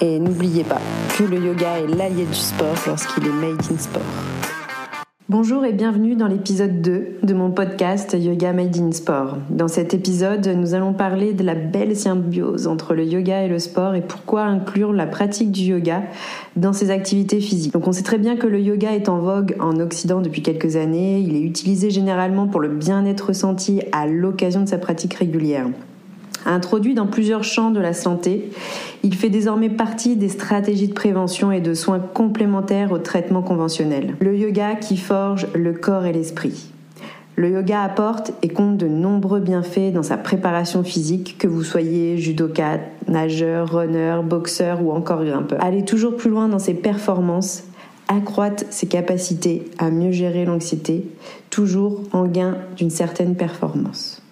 Et n'oubliez pas que le yoga est l'allié du sport lorsqu'il est made in sport. Bonjour et bienvenue dans l'épisode 2 de mon podcast Yoga Made in Sport. Dans cet épisode, nous allons parler de la belle symbiose entre le yoga et le sport et pourquoi inclure la pratique du yoga dans ses activités physiques. Donc on sait très bien que le yoga est en vogue en Occident depuis quelques années, il est utilisé généralement pour le bien-être ressenti à l'occasion de sa pratique régulière. Introduit dans plusieurs champs de la santé, il fait désormais partie des stratégies de prévention et de soins complémentaires au traitement conventionnel. Le yoga qui forge le corps et l'esprit. Le yoga apporte et compte de nombreux bienfaits dans sa préparation physique, que vous soyez judoka, nageur, runner, boxeur ou encore grimpeur. Allez toujours plus loin dans ses performances, accroître ses capacités à mieux gérer l'anxiété, toujours en gain d'une certaine performance.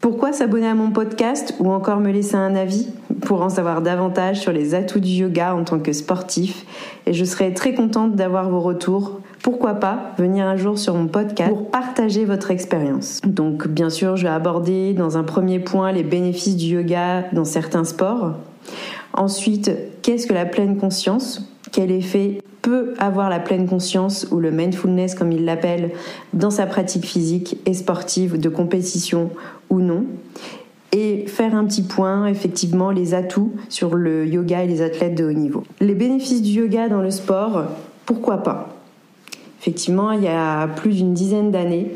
Pourquoi s'abonner à mon podcast ou encore me laisser un avis pour en savoir davantage sur les atouts du yoga en tant que sportif et je serai très contente d'avoir vos retours. Pourquoi pas venir un jour sur mon podcast pour partager votre expérience. Donc bien sûr, je vais aborder dans un premier point les bénéfices du yoga dans certains sports. Ensuite, qu'est-ce que la pleine conscience? Quel effet peut avoir la pleine conscience ou le mindfulness comme il l'appelle dans sa pratique physique et sportive de compétition ou non et faire un petit point, effectivement, les atouts sur le yoga et les athlètes de haut niveau. Les bénéfices du yoga dans le sport, pourquoi pas? Effectivement, il y a plus d'une dizaine d'années,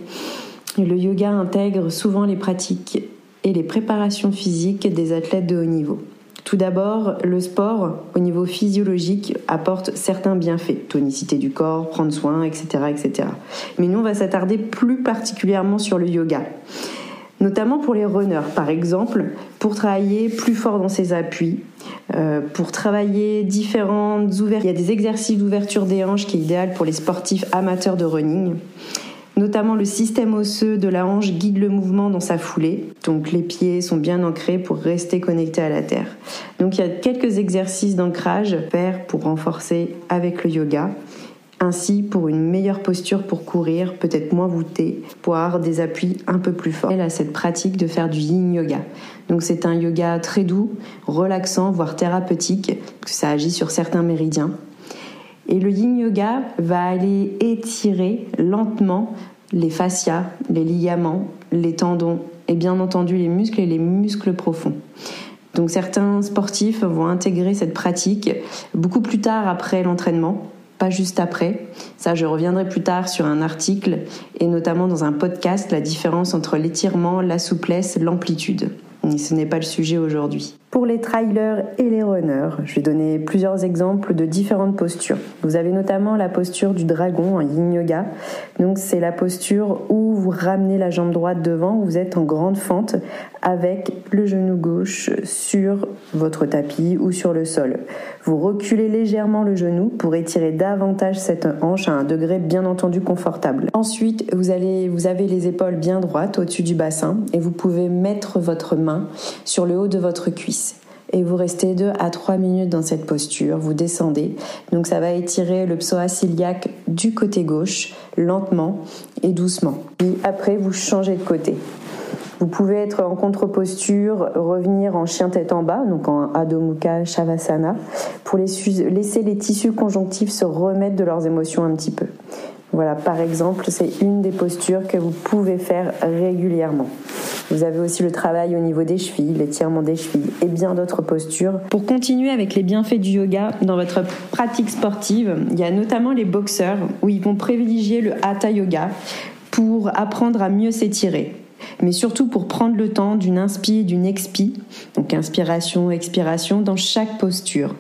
le yoga intègre souvent les pratiques et les préparations physiques des athlètes de haut niveau. Tout d'abord, le sport, au niveau physiologique, apporte certains bienfaits, tonicité du corps, prendre soin, etc., etc. Mais nous, on va s'attarder plus particulièrement sur le yoga notamment pour les runners, par exemple, pour travailler plus fort dans ses appuis, euh, pour travailler différentes ouvertures. Il y a des exercices d'ouverture des hanches qui est idéal pour les sportifs amateurs de running. Notamment le système osseux de la hanche guide le mouvement dans sa foulée, donc les pieds sont bien ancrés pour rester connectés à la terre. Donc il y a quelques exercices d'ancrage faire pour renforcer avec le yoga. Ainsi, pour une meilleure posture pour courir, peut-être moins voûtée, pour avoir des appuis un peu plus forts. Elle a cette pratique de faire du yin yoga. Donc c'est un yoga très doux, relaxant, voire thérapeutique, que ça agit sur certains méridiens. Et le yin yoga va aller étirer lentement les fascias, les ligaments, les tendons et bien entendu les muscles et les muscles profonds. Donc certains sportifs vont intégrer cette pratique beaucoup plus tard après l'entraînement pas juste après. Ça, je reviendrai plus tard sur un article et notamment dans un podcast, la différence entre l'étirement, la souplesse, l'amplitude. Ce n'est pas le sujet aujourd'hui. Pour les trailers et les runners, je vais donner plusieurs exemples de différentes postures. Vous avez notamment la posture du dragon en yin yoga. Donc c'est la posture où vous ramenez la jambe droite devant, vous êtes en grande fente avec le genou gauche sur votre tapis ou sur le sol. Vous reculez légèrement le genou pour étirer davantage cette hanche à un degré bien entendu confortable. Ensuite, vous allez vous avez les épaules bien droites au-dessus du bassin et vous pouvez mettre votre main sur le haut de votre cuisse et vous restez 2 à 3 minutes dans cette posture, vous descendez. Donc ça va étirer le psoas iliaque du côté gauche, lentement et doucement. Puis après, vous changez de côté. Vous pouvez être en contre-posture, revenir en chien tête en bas, donc en Adho Mukha Shavasana, pour laisser les tissus conjonctifs se remettre de leurs émotions un petit peu. Voilà, par exemple, c'est une des postures que vous pouvez faire régulièrement. Vous avez aussi le travail au niveau des chevilles, l'étirement des chevilles et bien d'autres postures. Pour continuer avec les bienfaits du yoga dans votre pratique sportive, il y a notamment les boxeurs où ils vont privilégier le hatha yoga pour apprendre à mieux s'étirer mais surtout pour prendre le temps d'une inspi et d'une expi, donc inspiration, expiration, dans chaque posture.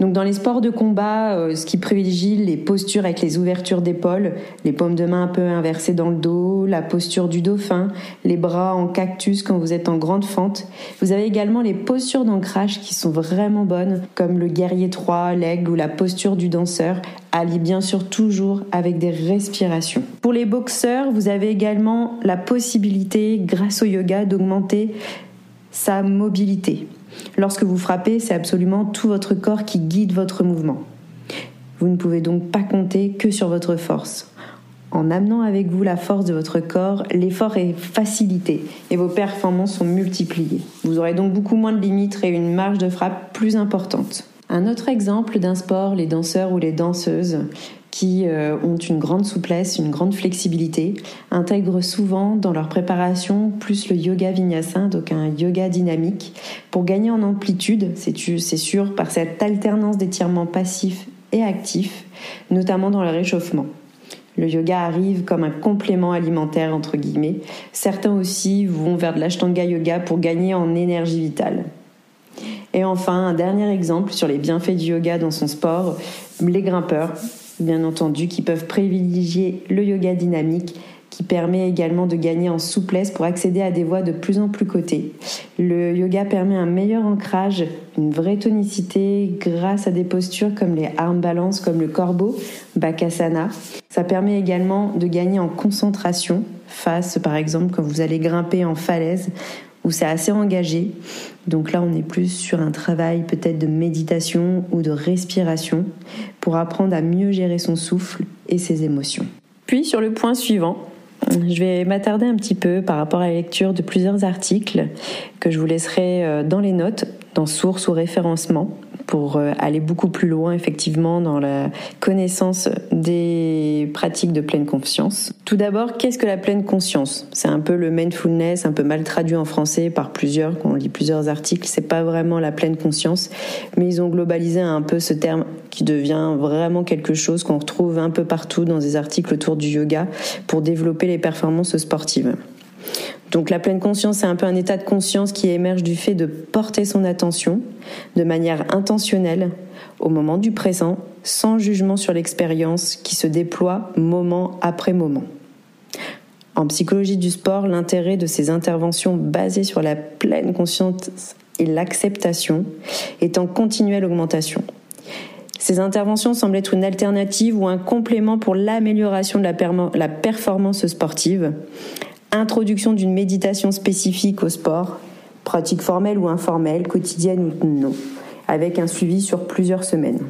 Donc dans les sports de combat, euh, ce qui privilégie les postures avec les ouvertures d'épaules, les paumes de main un peu inversées dans le dos, la posture du dauphin, les bras en cactus quand vous êtes en grande fente. Vous avez également les postures d'ancrage qui sont vraiment bonnes, comme le guerrier 3, l'aigle ou la posture du danseur, allie bien sûr toujours avec des respirations. Pour les boxeurs, vous avez également la possibilité, grâce au yoga, d'augmenter sa mobilité. Lorsque vous frappez, c'est absolument tout votre corps qui guide votre mouvement. Vous ne pouvez donc pas compter que sur votre force. En amenant avec vous la force de votre corps, l'effort est facilité et vos performances sont multipliées. Vous aurez donc beaucoup moins de limites et une marge de frappe plus importante. Un autre exemple d'un sport, les danseurs ou les danseuses qui euh, ont une grande souplesse, une grande flexibilité, intègrent souvent dans leur préparation plus le yoga vinyasa, donc un yoga dynamique, pour gagner en amplitude, c'est sûr, par cette alternance d'étirements passifs et actifs, notamment dans le réchauffement. Le yoga arrive comme un complément alimentaire, entre guillemets. Certains aussi vont vers de l'ashtanga yoga pour gagner en énergie vitale. Et enfin, un dernier exemple sur les bienfaits du yoga dans son sport, les grimpeurs bien entendu, qui peuvent privilégier le yoga dynamique qui permet également de gagner en souplesse pour accéder à des voies de plus en plus cotées. Le yoga permet un meilleur ancrage, une vraie tonicité grâce à des postures comme les arm balance, comme le corbeau, bakasana. Ça permet également de gagner en concentration face, par exemple, quand vous allez grimper en falaise où c'est assez engagé. Donc là, on est plus sur un travail peut-être de méditation ou de respiration pour apprendre à mieux gérer son souffle et ses émotions. Puis sur le point suivant, je vais m'attarder un petit peu par rapport à la lecture de plusieurs articles que je vous laisserai euh, dans les notes, dans sources ou référencement pour euh, aller beaucoup plus loin effectivement dans la connaissance des pratiques de pleine conscience. Tout d'abord, qu'est-ce que la pleine conscience? C'est un peu le mindfulness, un peu mal traduit en français par plusieurs, quand on lit plusieurs articles, c'est pas vraiment la pleine conscience, mais ils ont globalisé un peu ce terme qui devient vraiment quelque chose qu'on retrouve un peu partout dans des articles autour du yoga pour développer les performances sportives. Donc la pleine conscience, c'est un peu un état de conscience qui émerge du fait de porter son attention de manière intentionnelle au moment du présent, sans jugement sur l'expérience qui se déploie moment après moment. En psychologie du sport, l'intérêt de ces interventions basées sur la pleine conscience et l'acceptation est en continuelle augmentation. Ces interventions semblent être une alternative ou un complément pour l'amélioration de la, la performance sportive, introduction d'une méditation spécifique au sport, pratique formelle ou informelle, quotidienne ou non, avec un suivi sur plusieurs semaines.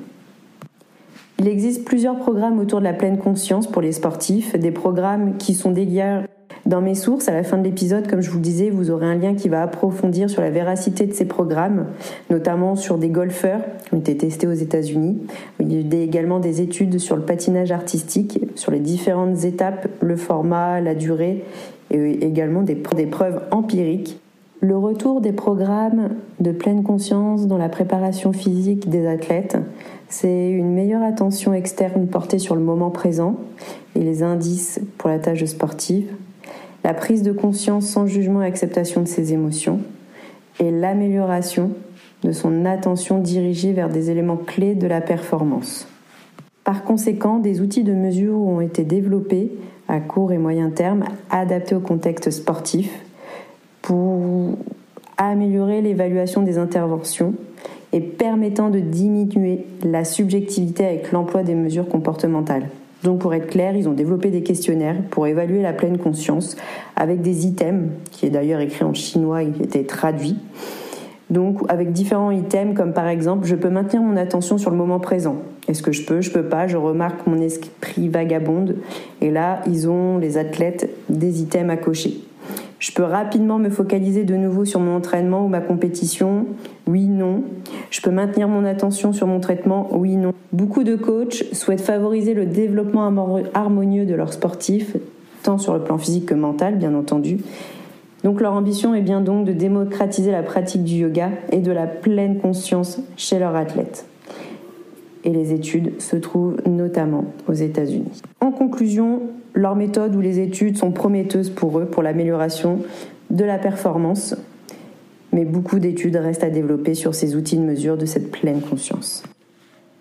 Il existe plusieurs programmes autour de la pleine conscience pour les sportifs, des programmes qui sont dédiés dans mes sources. À la fin de l'épisode, comme je vous le disais, vous aurez un lien qui va approfondir sur la véracité de ces programmes, notamment sur des golfeurs qui ont été testés aux États-Unis. Il y a également des études sur le patinage artistique, sur les différentes étapes, le format, la durée et également des, des preuves empiriques. Le retour des programmes de pleine conscience dans la préparation physique des athlètes, c'est une meilleure attention externe portée sur le moment présent et les indices pour la tâche sportive, la prise de conscience sans jugement et acceptation de ses émotions, et l'amélioration de son attention dirigée vers des éléments clés de la performance. Par conséquent, des outils de mesure ont été développés à court et moyen terme, adaptés au contexte sportif pour améliorer l'évaluation des interventions et permettant de diminuer la subjectivité avec l'emploi des mesures comportementales. Donc pour être clair, ils ont développé des questionnaires pour évaluer la pleine conscience avec des items, qui est d'ailleurs écrit en chinois et qui était traduit. Donc avec différents items comme par exemple, je peux maintenir mon attention sur le moment présent. Est-ce que je peux Je peux pas. Je remarque mon esprit vagabonde. Et là, ils ont les athlètes des items à cocher. Je peux rapidement me focaliser de nouveau sur mon entraînement ou ma compétition Oui, non. Je peux maintenir mon attention sur mon traitement Oui, non. Beaucoup de coachs souhaitent favoriser le développement harmonieux de leurs sportifs, tant sur le plan physique que mental, bien entendu. Donc leur ambition est bien donc de démocratiser la pratique du yoga et de la pleine conscience chez leurs athlètes et les études se trouvent notamment aux États-Unis. En conclusion, leurs méthodes ou les études sont prometteuses pour eux pour l'amélioration de la performance, mais beaucoup d'études restent à développer sur ces outils de mesure de cette pleine conscience.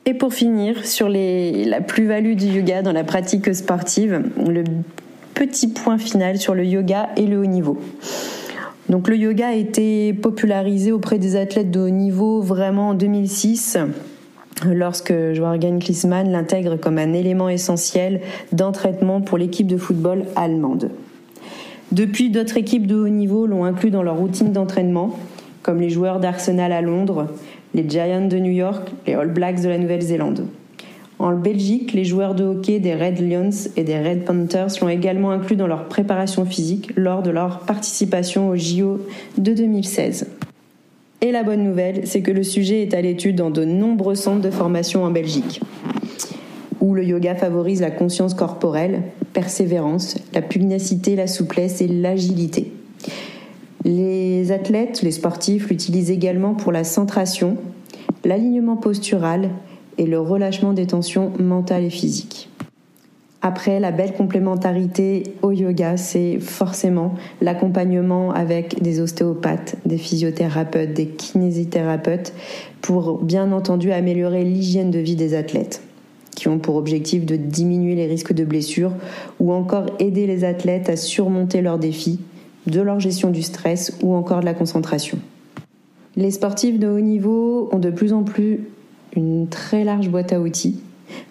Et pour finir, sur la plus-value du yoga dans la pratique sportive, le petit point final sur le yoga et le haut niveau. Donc le yoga a été popularisé auprès des athlètes de haut niveau vraiment en 2006 lorsque Jürgen Klinsmann l'intègre comme un élément essentiel d'entraînement pour l'équipe de football allemande. Depuis, d'autres équipes de haut niveau l'ont inclus dans leur routine d'entraînement, comme les joueurs d'Arsenal à Londres, les Giants de New York, les All Blacks de la Nouvelle-Zélande. En Belgique, les joueurs de hockey des Red Lions et des Red Panthers l'ont également inclus dans leur préparation physique lors de leur participation au JO de 2016. Et la bonne nouvelle, c'est que le sujet est à l'étude dans de nombreux centres de formation en Belgique, où le yoga favorise la conscience corporelle, persévérance, la pugnacité, la souplesse et l'agilité. Les athlètes, les sportifs l'utilisent également pour la centration, l'alignement postural et le relâchement des tensions mentales et physiques. Après, la belle complémentarité au yoga, c'est forcément l'accompagnement avec des ostéopathes, des physiothérapeutes, des kinésithérapeutes, pour bien entendu améliorer l'hygiène de vie des athlètes, qui ont pour objectif de diminuer les risques de blessures ou encore aider les athlètes à surmonter leurs défis, de leur gestion du stress ou encore de la concentration. Les sportifs de haut niveau ont de plus en plus une très large boîte à outils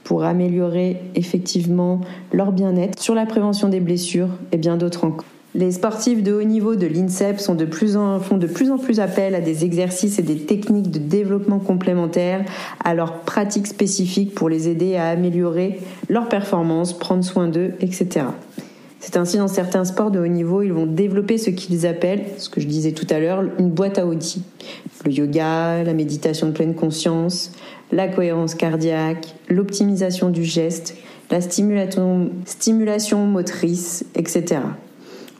pour améliorer effectivement leur bien-être, sur la prévention des blessures et bien d'autres encore. Les sportifs de haut niveau de l'INSEP font de plus en plus appel à des exercices et des techniques de développement complémentaires à leurs pratiques spécifiques pour les aider à améliorer leur performance, prendre soin d'eux, etc. C'est ainsi dans certains sports de haut niveau, ils vont développer ce qu'ils appellent, ce que je disais tout à l'heure, une boîte à outils. Le yoga, la méditation de pleine conscience, la cohérence cardiaque, l'optimisation du geste, la stimulation, motrice, etc.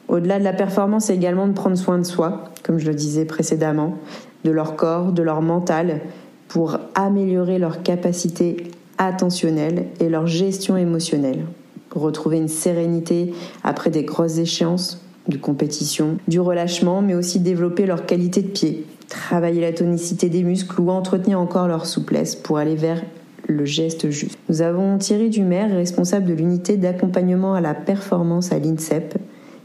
Au-delà de la performance, c'est également de prendre soin de soi, comme je le disais précédemment, de leur corps, de leur mental, pour améliorer leur capacité attentionnelle et leur gestion émotionnelle. Retrouver une sérénité après des grosses échéances, de compétition, du relâchement, mais aussi développer leur qualité de pied, travailler la tonicité des muscles ou entretenir encore leur souplesse pour aller vers le geste juste. Nous avons Thierry Dumer, responsable de l'unité d'accompagnement à la performance à l'INSEP,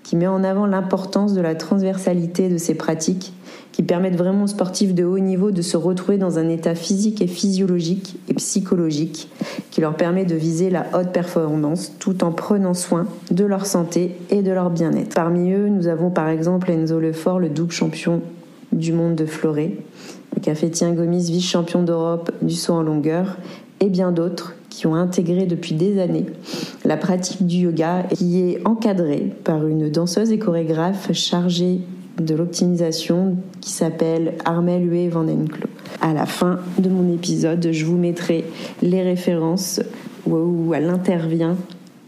qui met en avant l'importance de la transversalité de ces pratiques qui permettent vraiment aux sportifs de haut niveau de se retrouver dans un état physique et physiologique et psychologique qui leur permet de viser la haute performance tout en prenant soin de leur santé et de leur bien-être. Parmi eux, nous avons par exemple Enzo Lefort, le double champion du monde de Floré, le cafétien Gomis, vice-champion d'Europe du saut en longueur, et bien d'autres qui ont intégré depuis des années la pratique du yoga qui est encadrée par une danseuse et chorégraphe chargée de l'optimisation qui s'appelle Armel Hué Van. À la fin de mon épisode, je vous mettrai les références où elle intervient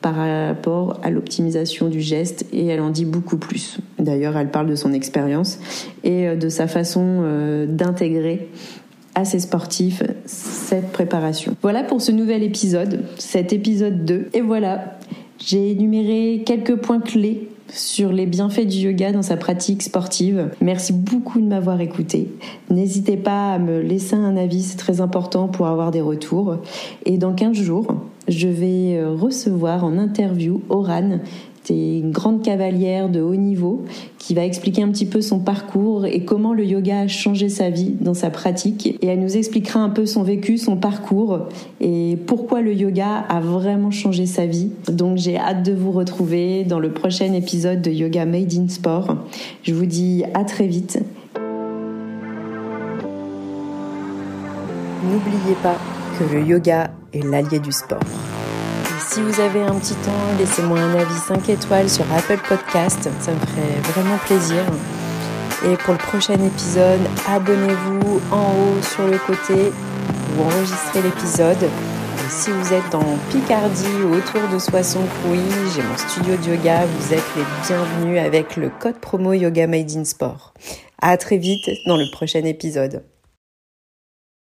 par rapport à l'optimisation du geste et elle en dit beaucoup plus. D'ailleurs, elle parle de son expérience et euh, de sa façon euh, d'intégrer à ses sportifs cette préparation. Voilà pour ce nouvel épisode, cet épisode 2. Et voilà, j'ai énuméré quelques points clés sur les bienfaits du yoga dans sa pratique sportive. Merci beaucoup de m'avoir écouté. N'hésitez pas à me laisser un avis, c'est très important pour avoir des retours. Et dans 15 jours, je vais euh, recevoir en interview Oran, une grande cavalière de haut niveau qui va expliquer un petit peu son parcours et comment le yoga a changé sa vie dans sa pratique. Et elle nous expliquera un peu son vécu, son parcours et pourquoi le yoga a vraiment changé sa vie. Donc j'ai hâte de vous retrouver dans le prochain épisode de Yoga Made in Sport. Je vous dis à très vite. N'oubliez pas que le yoga est l'allié du sport. Si vous avez un petit temps, laissez-moi un avis 5 étoiles sur Apple Podcast, ça me ferait vraiment plaisir. Et pour le prochain épisode, abonnez-vous en haut sur le côté pour enregistrer l'épisode. Et si vous êtes dans Picardie ou autour de Soissons-Crouy, j'ai mon studio de yoga, vous êtes les bienvenus avec le code promo Yoga Made in Sport. À très vite dans le prochain épisode.